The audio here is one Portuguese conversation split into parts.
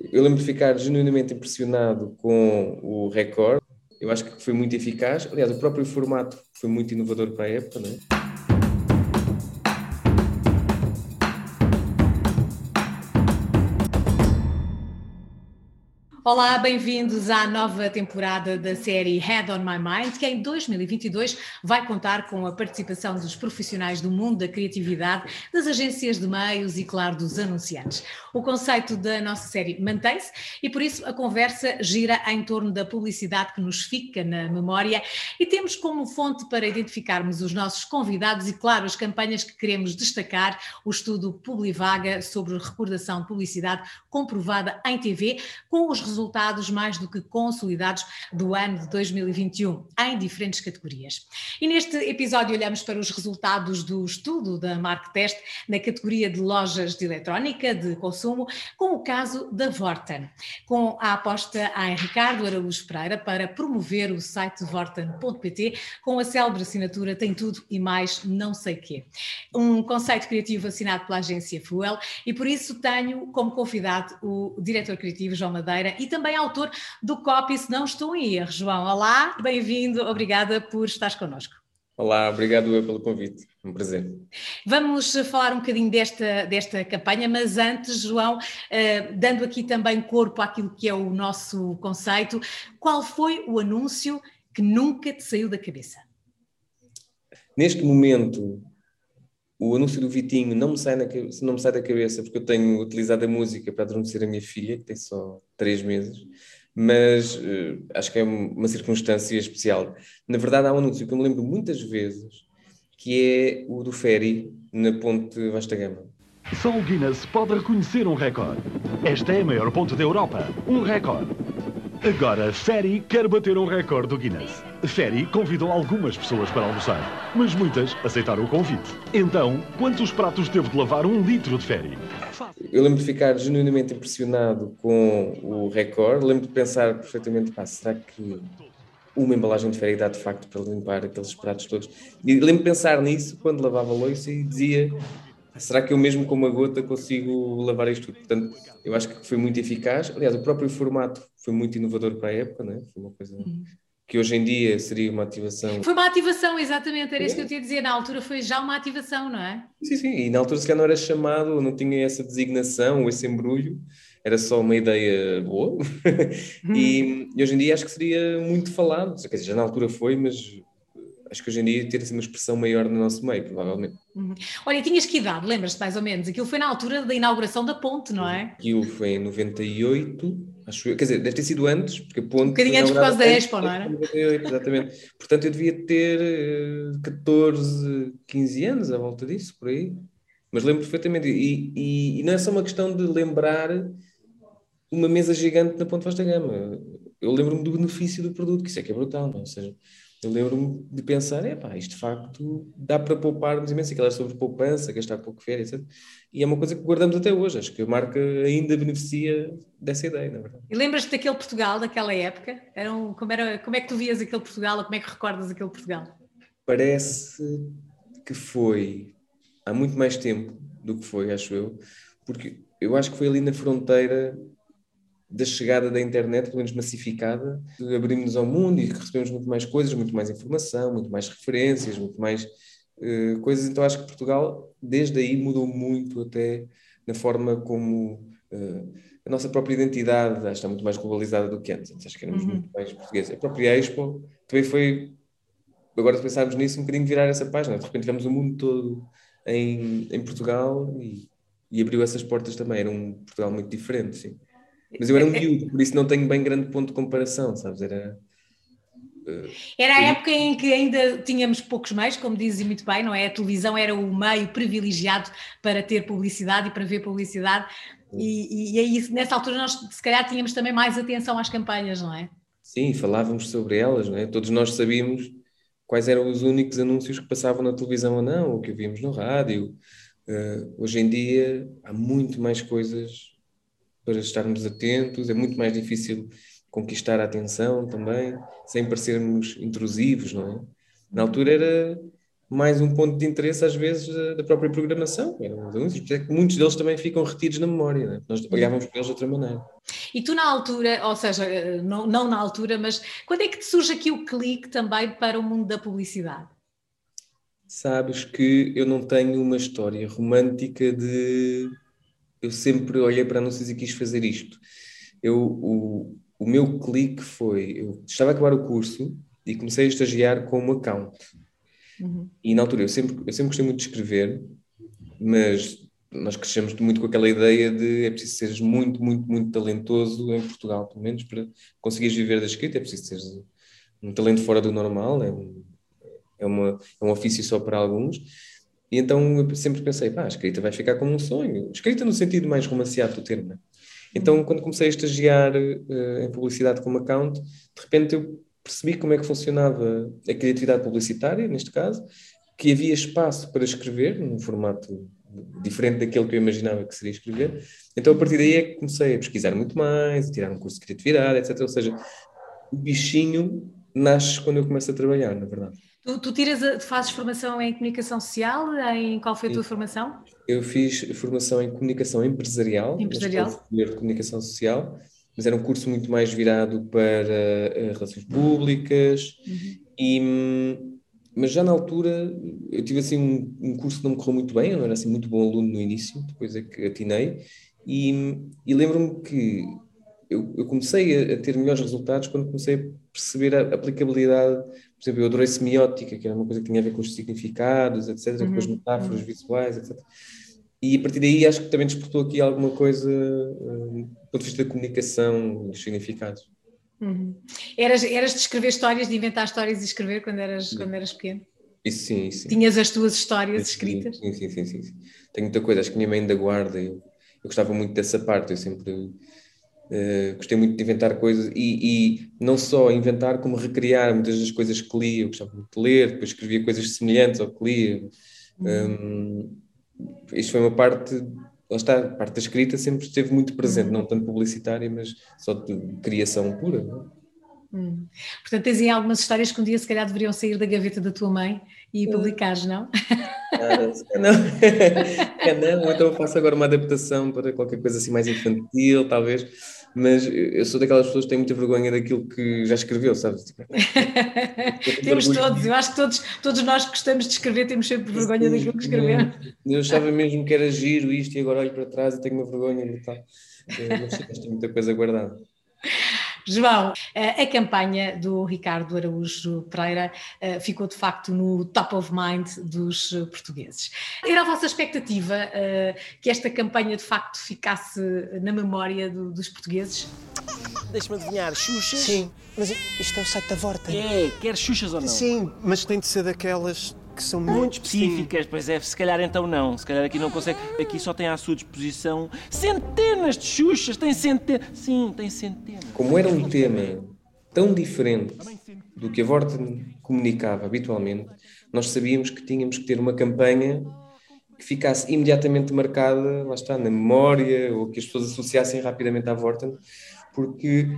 Eu lembro de ficar genuinamente impressionado com o recorde. Eu acho que foi muito eficaz. Aliás, o próprio formato foi muito inovador para a época, não é? Olá, bem-vindos à nova temporada da série Head on My Mind, que em 2022 vai contar com a participação dos profissionais do mundo da criatividade, das agências de meios e, claro, dos anunciantes. O conceito da nossa série mantém-se e, por isso, a conversa gira em torno da publicidade que nos fica na memória e temos como fonte para identificarmos os nossos convidados e, claro, as campanhas que queremos destacar, o estudo Publivaga sobre recordação de publicidade comprovada em TV, com os resultados mais do que consolidados do ano de 2021, em diferentes categorias. E neste episódio olhamos para os resultados do estudo da Marktest na categoria de lojas de eletrónica de consumo, com o caso da Vorten, com a aposta em Ricardo Araújo Pereira para promover o site vorten.pt com a célebre assinatura Tem Tudo e Mais Não Sei Quê. Um conceito criativo assinado pela agência Fuel e por isso tenho como convidado o diretor criativo João Madeira e também autor do copy, se não estou em erro. João, olá, bem-vindo, obrigada por estares connosco. Olá, obrigado eu pelo convite, um prazer. Vamos falar um bocadinho desta, desta campanha, mas antes, João, uh, dando aqui também corpo àquilo que é o nosso conceito, qual foi o anúncio que nunca te saiu da cabeça? Neste momento, o anúncio do Vitinho não me, sai na, não me sai da cabeça porque eu tenho utilizado a música para adormecer a minha filha, que tem só três meses, mas uh, acho que é uma circunstância especial. Na verdade, há um anúncio que eu me lembro muitas vezes, que é o do Ferry na Ponte Vasta Gama. Só o Guinness pode reconhecer um recorde. Esta é a maior ponte da Europa. Um recorde. Agora, Ferry quer bater um recorde do Guinness. Ferry convidou algumas pessoas para almoçar, mas muitas aceitaram o convite. Então, quantos pratos teve de lavar um litro de Ferry? Eu lembro de ficar genuinamente impressionado com o recorde. Lembro de pensar perfeitamente, pá, será que uma embalagem de Ferry dá de facto para limpar aqueles pratos todos? E lembro de pensar nisso quando lavava a louça e dizia, será que eu mesmo com uma gota consigo lavar isto tudo? Portanto, eu acho que foi muito eficaz. Aliás, o próprio formato foi muito inovador para a época, né? foi uma coisa uhum. que hoje em dia seria uma ativação. Foi uma ativação, exatamente, era isso que eu te ia dizer. Na altura foi já uma ativação, não é? Sim, sim, e na altura se calhar não era chamado, não tinha essa designação, esse embrulho, era só uma ideia boa. Uhum. e, e, hoje em dia acho que seria muito falado, quer dizer, já na altura foi, mas acho que hoje em dia ter assim, uma expressão maior no nosso meio, provavelmente. Uhum. Olha, tinhas que idade, lembras-te mais ou menos? Aquilo foi na altura da inauguração da ponte, não é? Aquilo foi em 98, acho eu, quer dizer, deve ter sido antes, porque a ponte. Um bocadinho antes por causa da Expo, não era? 98, exatamente. Portanto, eu devia ter 14, eh, 15 anos à volta disso, por aí. Mas lembro perfeitamente. E, e, e não é só uma questão de lembrar uma mesa gigante na Ponte Vasta Gama. Eu lembro-me do benefício do produto, que isso é que é brutal, não? É? ou seja eu lembro-me de pensar, é pá, isto de facto dá para pouparmos imenso, aquela sobre poupança, gastar pouco férias, etc. E é uma coisa que guardamos até hoje, acho que a marca ainda beneficia dessa ideia, na verdade. E lembras-te daquele Portugal, daquela época? Era um, como, era, como é que tu vias aquele Portugal, ou como é que recordas aquele Portugal? Parece que foi há muito mais tempo do que foi, acho eu, porque eu acho que foi ali na fronteira da chegada da internet, pelo menos massificada, abrimos-nos ao mundo e recebemos muito mais coisas, muito mais informação, muito mais referências, muito mais uh, coisas. Então acho que Portugal, desde aí, mudou muito até na forma como uh, a nossa própria identidade acho que está muito mais globalizada do que antes. Acho que éramos uhum. muito mais portugueses. A própria Expo também foi, agora se pensarmos nisso, um bocadinho virar essa página. De repente tivemos o mundo todo em, em Portugal e, e abriu essas portas também. Era um Portugal muito diferente, sim. Mas eu era um miúdo, por isso não tenho bem grande ponto de comparação, sabes? Era. Uh, era a época em que ainda tínhamos poucos meios, como dizes muito bem, não é? A televisão era o meio privilegiado para ter publicidade e para ver publicidade, e, e, e aí, nessa altura nós se calhar tínhamos também mais atenção às campanhas, não é? Sim, falávamos sobre elas, não é? Todos nós sabíamos quais eram os únicos anúncios que passavam na televisão ou não, ou que ouvíamos no rádio. Uh, hoje em dia há muito mais coisas para estarmos atentos, é muito mais difícil conquistar a atenção também, sem parecermos intrusivos, não é? Na altura era, mais um ponto de interesse, às vezes, da própria programação. É muitos deles também ficam retidos na memória. Né? Nós olhávamos para eles de outra maneira. E tu, na altura, ou seja, não, não na altura, mas quando é que te surge aqui o clique também para o mundo da publicidade? Sabes que eu não tenho uma história romântica de. Eu sempre olhei para anúncios e quis fazer isto. Eu, o, o meu clique foi. Eu estava a acabar o curso e comecei a estagiar como account. Uhum. E na altura eu sempre, eu sempre gostei muito de escrever, mas nós crescemos muito com aquela ideia de é preciso seres muito, muito, muito talentoso em Portugal, pelo menos para conseguires viver da escrita, é preciso seres um talento fora do normal, é um, é, uma, é um ofício só para alguns. E então eu sempre pensei, pá, a escrita vai ficar como um sonho. Escrita no sentido mais romanceado do termo. Né? Então, uhum. quando comecei a estagiar uh, em publicidade como account, de repente eu percebi como é que funcionava a criatividade publicitária, neste caso, que havia espaço para escrever, num formato diferente daquele que eu imaginava que seria escrever. Então, a partir daí é que comecei a pesquisar muito mais, a tirar um curso de criatividade, etc. Ou seja, o bichinho nasce quando eu começo a trabalhar, na verdade. Tu, tu tiras, fazes formação em comunicação social? Em qual foi a tua formação? Eu fiz formação em comunicação empresarial, empresarial. de comunicação social mas era um curso muito mais virado para uh, relações públicas uhum. e mas já na altura eu tive assim um, um, curso que não me correu muito bem, eu não era assim muito bom aluno no início, depois é que atinei e, e lembro-me que eu, eu comecei a, a, ter melhores resultados quando comecei a perceber a aplicabilidade, por exemplo, eu adorei semiótica, que era uma coisa que tinha a ver com os significados, etc., uhum. com as metáforas uhum. visuais, etc. E a partir daí acho que também despertou aqui alguma coisa uh, do ponto de vista da comunicação dos significados. Uhum. Eras, eras de escrever histórias, de inventar histórias e escrever quando eras, quando eras pequeno? Isso sim, isso sim. Tinhas as tuas histórias isso, escritas? Sim sim, sim, sim, sim, Tenho muita coisa, acho que minha mãe ainda guarda, eu, eu gostava muito dessa parte, eu sempre uh, gostei muito de inventar coisas e, e, não só inventar, como recriar muitas das coisas que li, eu gostava muito de ler, depois escrevia coisas semelhantes ao que lia. Uhum. Um, isto foi uma parte, lá está, a parte da escrita sempre esteve muito presente, uhum. não tanto publicitária, mas só de criação pura. É? Hum. Portanto, tens aí algumas histórias que um dia se calhar deveriam sair da gaveta da tua mãe e hum. publicares, não? Ah, não. é não, então eu faço agora uma adaptação para qualquer coisa assim mais infantil, talvez mas eu sou daquelas pessoas que têm muita vergonha daquilo que já escreveu, sabes? Tipo, temos todos, eu acho que todos, todos nós que gostamos de escrever temos sempre vergonha Sim, daquilo que escrevemos. Eu achava mesmo que era giro isto e agora olho para trás e tenho uma vergonha e tal. Mas tenho muita coisa guardada. João, a campanha do Ricardo Araújo Pereira eh, ficou de facto no top of mind dos portugueses. Era a vossa expectativa eh, que esta campanha de facto ficasse na memória dos portugueses? Deixa-me adivinhar, Xuxas? Sim, mas isto é o site da Vorta. É, quer Xuxas ou não? Sim, mas tem de ser daquelas que são muito específicas, pois é, se calhar então não, se calhar aqui não consegue, aqui só tem à sua disposição centenas de xuxas, tem centenas, sim, tem centenas. Como era um tema tão diferente do que a Vorten comunicava habitualmente, nós sabíamos que tínhamos que ter uma campanha que ficasse imediatamente marcada, lá está, na memória, ou que as pessoas associassem rapidamente à Vorten, porque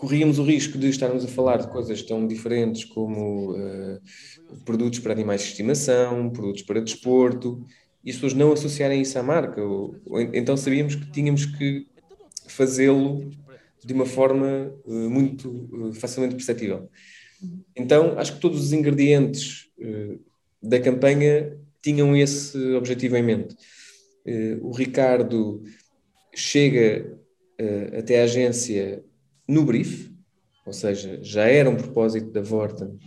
corríamos o risco de estarmos a falar de coisas tão diferentes como uh, produtos para animais de estimação, produtos para desporto, e as pessoas não associarem isso à marca. Ou, ou, então sabíamos que tínhamos que fazê-lo de uma forma uh, muito uh, facilmente perceptível. Então, acho que todos os ingredientes da campanha tinham esse objetivo em mente. o Ricardo chega até a agência no brief, ou seja, já era um propósito da Vorten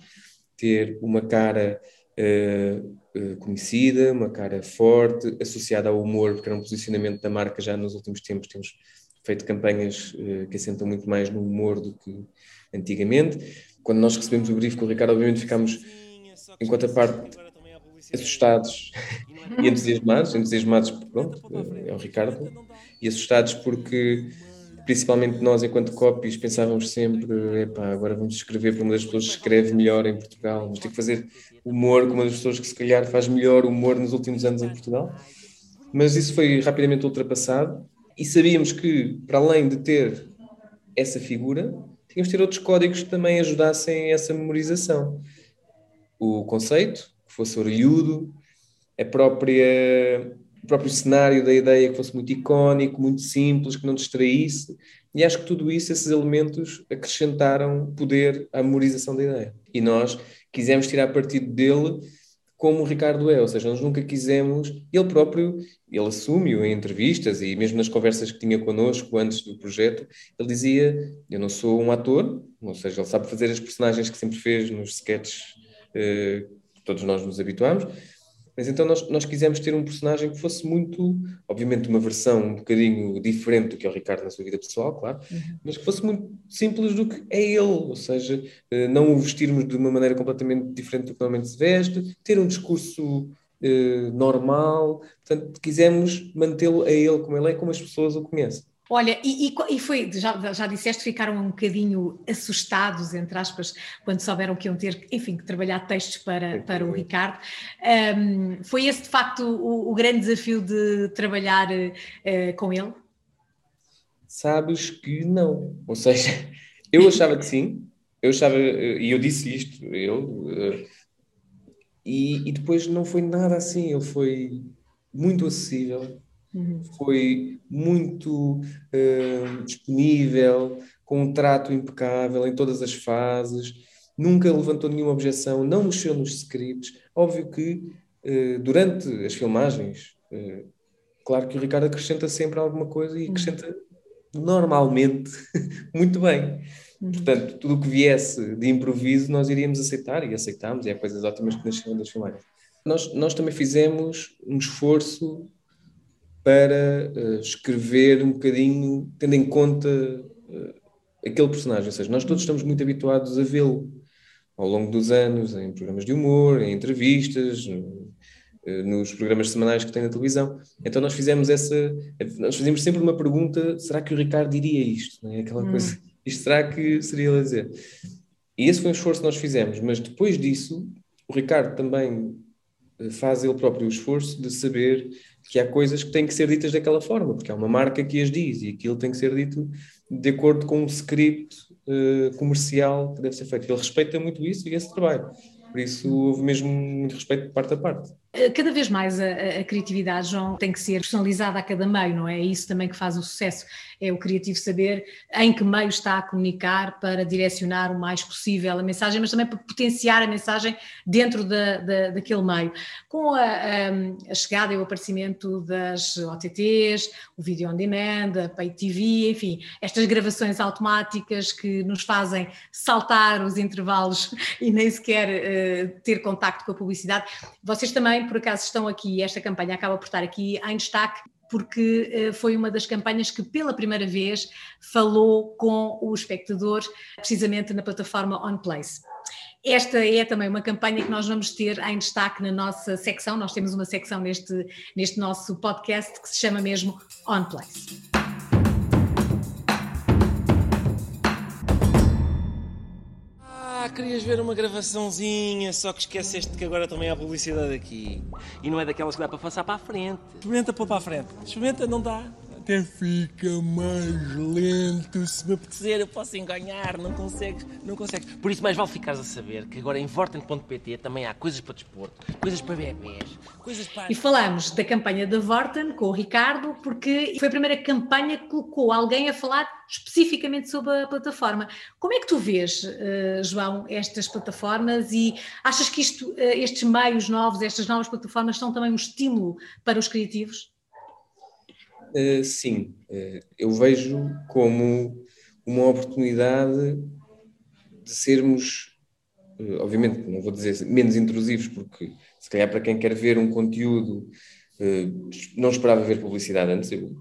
ter uma cara uh, conhecida, uma cara forte, associada ao humor, porque era um posicionamento da marca já nos últimos tempos. Temos feito campanhas uh, que assentam muito mais no humor do que antigamente. Quando nós recebemos o brief com o Ricardo, obviamente ficámos, enquanto a parte, assustados e entusiasmados, entusiasmados, pronto, é o Ricardo, e assustados porque principalmente nós, enquanto copies, pensávamos sempre: epá, agora vamos escrever para uma das pessoas que escreve melhor em Portugal, vamos ter que fazer humor com uma das pessoas que se calhar faz melhor humor nos últimos anos em Portugal. Mas isso foi rapidamente ultrapassado e sabíamos que, para além de ter essa figura, tínhamos de ter outros códigos que também ajudassem essa memorização. O conceito, que fosse orelhudo, a própria, o próprio cenário da ideia que fosse muito icónico, muito simples, que não distraísse. E acho que tudo isso, esses elementos, acrescentaram poder à memorização da ideia. E nós quisemos tirar partido dele como o Ricardo é, ou seja, nós nunca quisemos, ele próprio, ele assume-o em entrevistas e mesmo nas conversas que tinha connosco antes do projeto, ele dizia, eu não sou um ator, ou seja, ele sabe fazer as personagens que sempre fez nos sketches eh, que todos nós nos habituamos, mas então nós, nós quisemos ter um personagem que fosse muito, obviamente, uma versão um bocadinho diferente do que é o Ricardo na sua vida pessoal, claro, uhum. mas que fosse muito simples do que é ele, ou seja, eh, não o vestirmos de uma maneira completamente diferente do que normalmente se veste, ter um discurso eh, normal, portanto, quisemos mantê-lo a ele como ele é, como as pessoas o conhecem. Olha, e, e, foi, já, já disseste, ficaram um bocadinho assustados, entre aspas, quando souberam que iam ter, enfim, que trabalhar textos para, para o Ricardo. Um, foi esse, de facto, o, o grande desafio de trabalhar uh, com ele? Sabes que não. Ou seja, eu achava que sim, eu achava, e eu disse isto, eu, uh, e, e depois não foi nada assim, ele foi muito acessível, Uhum. Foi muito uh, disponível, com um trato impecável em todas as fases, nunca levantou nenhuma objeção, não mexeu nos scripts. Óbvio que uh, durante as filmagens, uh, claro que o Ricardo acrescenta sempre alguma coisa e uhum. acrescenta normalmente muito bem. Uhum. Portanto, tudo o que viesse de improviso nós iríamos aceitar e aceitámos, e há coisas ótimas que nasceram das filmagens. Nós, nós também fizemos um esforço para uh, escrever um bocadinho, tendo em conta uh, aquele personagem. Ou seja, nós todos estamos muito habituados a vê-lo ao longo dos anos, em programas de humor, em entrevistas, uh, nos programas semanais que tem na televisão. Então nós fizemos essa. Nós fazíamos sempre uma pergunta: será que o Ricardo diria isto? Não é? Aquela hum. coisa. Isto será que seria ele a dizer? E esse foi um esforço que nós fizemos, mas depois disso, o Ricardo também faz ele próprio o esforço de saber que há coisas que têm que ser ditas daquela forma, porque há uma marca que as diz e aquilo tem que ser dito de acordo com um script uh, comercial que deve ser feito. Ele respeita muito isso e esse trabalho. Por isso houve mesmo muito respeito de parte a parte. Eh, cada vez mais a, a, criatividade, João, tem que ser personalizada a cada meio, não é? É isso também que faz o sucesso. É o criativo saber em que meio está a comunicar para direcionar o mais possível a mensagem, mas também para potenciar a mensagem dentro da, da daquele meio. Com a, a, chegada e o aparecimento das OTTs, o vídeo on demand, a pay TV, enfim, estas gravações automáticas que nos fazem saltar os intervalos e nem sequer uh, ter contacto com a publicidade, vocês também por acaso estão aqui, esta campanha acaba por estar aqui em destaque porque uh, foi uma das campanhas que pela primeira vez falou com o espectador, precisamente na plataforma OnPlace. Esta é também uma campanha que nós vamos ter em destaque na nossa secção. Nós temos uma secção neste, neste nosso podcast que se chama mesmo OnPlace. Querias ver uma gravaçãozinha, só que esqueceste que agora também há publicidade aqui. E não é daquelas que dá para passar para a frente. Experimenta pôr para a frente. Experimenta, não dá até fica mais lento. Se me apetecer, eu posso enganhar, não consegues, não consegues. Por isso, mais vale ficares a saber que agora em Vorten.pt também há coisas para desporto, coisas para bebês, coisas para. E falamos da campanha da Vorten com o Ricardo, porque foi a primeira campanha que colocou alguém a falar especificamente sobre a plataforma. Como é que tu vês, uh, João, estas plataformas e achas que isto, uh, estes meios novos, estas novas plataformas, são também um estímulo para os criativos? Uh, sim, uh, eu vejo como uma oportunidade de sermos, uh, obviamente, não vou dizer menos intrusivos, porque se calhar para quem quer ver um conteúdo, não esperava ver publicidade antes, eu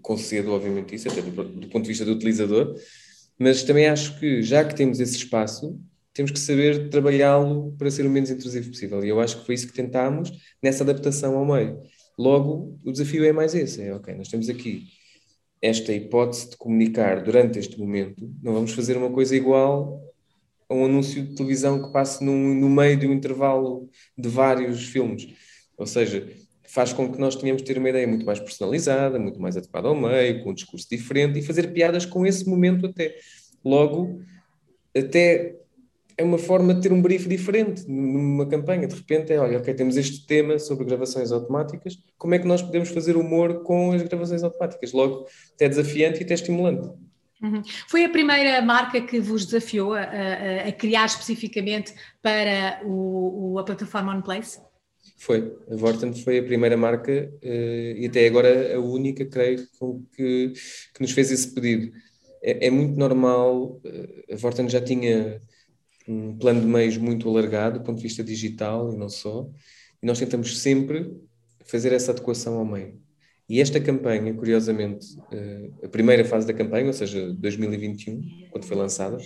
concedo, obviamente, isso, até do ponto de vista do utilizador, mas também acho que, já que temos esse espaço, temos que saber trabalhá-lo para ser o menos intrusivo possível. E eu acho que foi isso que tentámos nessa adaptação ao meio. Logo, o desafio é mais esse: é ok, nós temos aqui esta hipótese de comunicar durante este momento, não vamos fazer uma coisa igual a um anúncio de televisão que passe num, no meio de um intervalo de vários filmes. Ou seja, faz com que nós tenhamos de ter uma ideia muito mais personalizada, muito mais adequada ao meio, com um discurso diferente e fazer piadas com esse momento até. Logo, até é uma forma de ter um brief diferente numa campanha. De repente é, olha, ok, temos este tema sobre gravações automáticas, como é que nós podemos fazer humor com as gravações automáticas? Logo, é desafiante e até estimulante. Uhum. Foi a primeira marca que vos desafiou a, a, a criar especificamente para o, o, a plataforma OnPlace? Foi. A Vorten foi a primeira marca uh, e até agora a única, creio, que, que nos fez esse pedido. É, é muito normal, uh, a Vorten já tinha um plano de meios muito alargado do ponto de vista digital e não só, e nós tentamos sempre fazer essa adequação ao meio. E esta campanha, curiosamente, uh, a primeira fase da campanha, ou seja, 2021, quando foi lançada,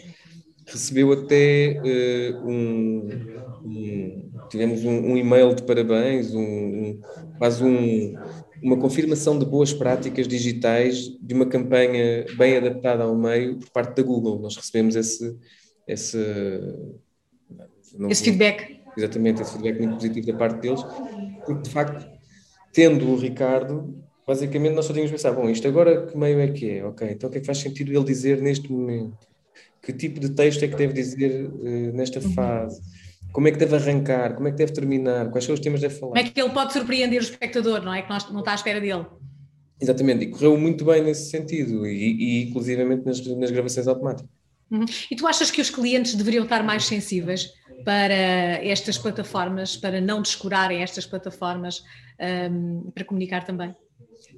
recebeu até uh, um, um, tivemos um, um, e-mail de parabéns, um, quase uma confirmação de boas práticas digitais de uma campanha bem adaptada ao meio por parte da Google. Nós recebemos esse esse, não, esse feedback. Exatamente, esse feedback muito positivo da parte deles, porque de facto, tendo o Ricardo, basicamente nós só tínhamos pensar, bom, isto agora que meio é que é? Ok, então o que é que faz sentido ele dizer neste momento? Que tipo de texto é que deve dizer uh, nesta uhum. fase? Como é que deve arrancar? Como é que deve terminar? Quais são os temas que deve falar? Como é que ele pode surpreender o espectador, não é? Que nós, não está à espera dele. Exatamente, e correu muito bem nesse sentido, e, e inclusivamente nas, nas gravações automáticas. Uhum. E tu achas que os clientes deveriam estar mais sensíveis para estas plataformas, para não descurarem estas plataformas um, para comunicar também?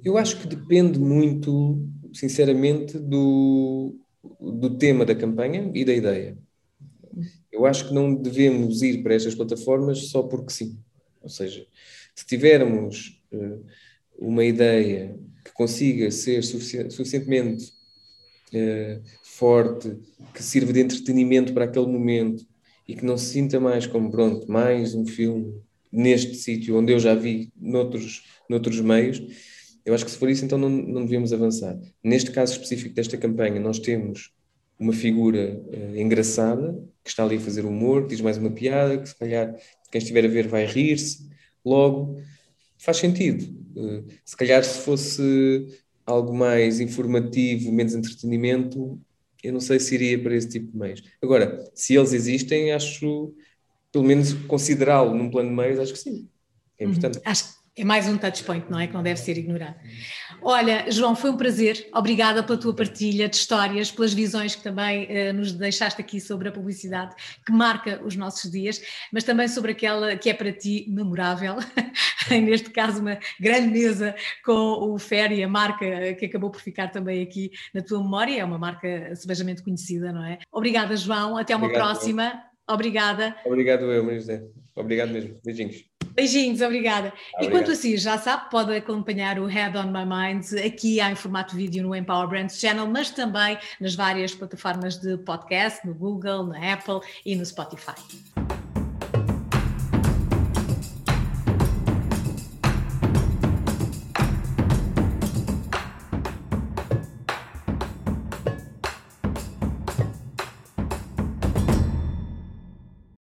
Eu acho que depende muito, sinceramente, do, do tema da campanha e da ideia. Eu acho que não devemos ir para estas plataformas só porque sim. Ou seja, se tivermos uh, uma ideia que consiga ser sufici suficientemente uh, forte, que sirva de entretenimento para aquele momento e que não se sinta mais como, pronto, mais um filme neste sítio onde eu já vi noutros, noutros meios, eu acho que se for isso, então não, não devemos avançar. Neste caso específico desta campanha, nós temos uma figura uh, engraçada que está ali a fazer humor, que diz mais uma piada, que se calhar quem estiver a ver vai rir-se, logo faz sentido. Uh, se calhar se fosse algo mais informativo, menos entretenimento, eu não sei se iria para esse tipo de meios. Agora, se eles existem, acho, pelo menos considerá-lo num plano de meios, acho que sim. É uhum. importante. Uhum. Acho é mais um touch point, não é? Que não deve ser ignorado. Olha, João, foi um prazer. Obrigada pela tua partilha de histórias, pelas visões que também uh, nos deixaste aqui sobre a publicidade que marca os nossos dias, mas também sobre aquela que é para ti memorável. Neste caso, uma grande mesa com o Ferry, a marca que acabou por ficar também aqui na tua memória. É uma marca sebejamente conhecida, não é? Obrigada, João. Até uma Obrigado, próxima. Obrigada. Obrigado, eu, Maria José. Obrigado mesmo. Beijinhos. Beijinhos, obrigada. Obrigado. E quanto assim, já sabe, pode acompanhar o Head on My Mind aqui em formato vídeo no Empower Brands Channel, mas também nas várias plataformas de podcast, no Google, na Apple e no Spotify.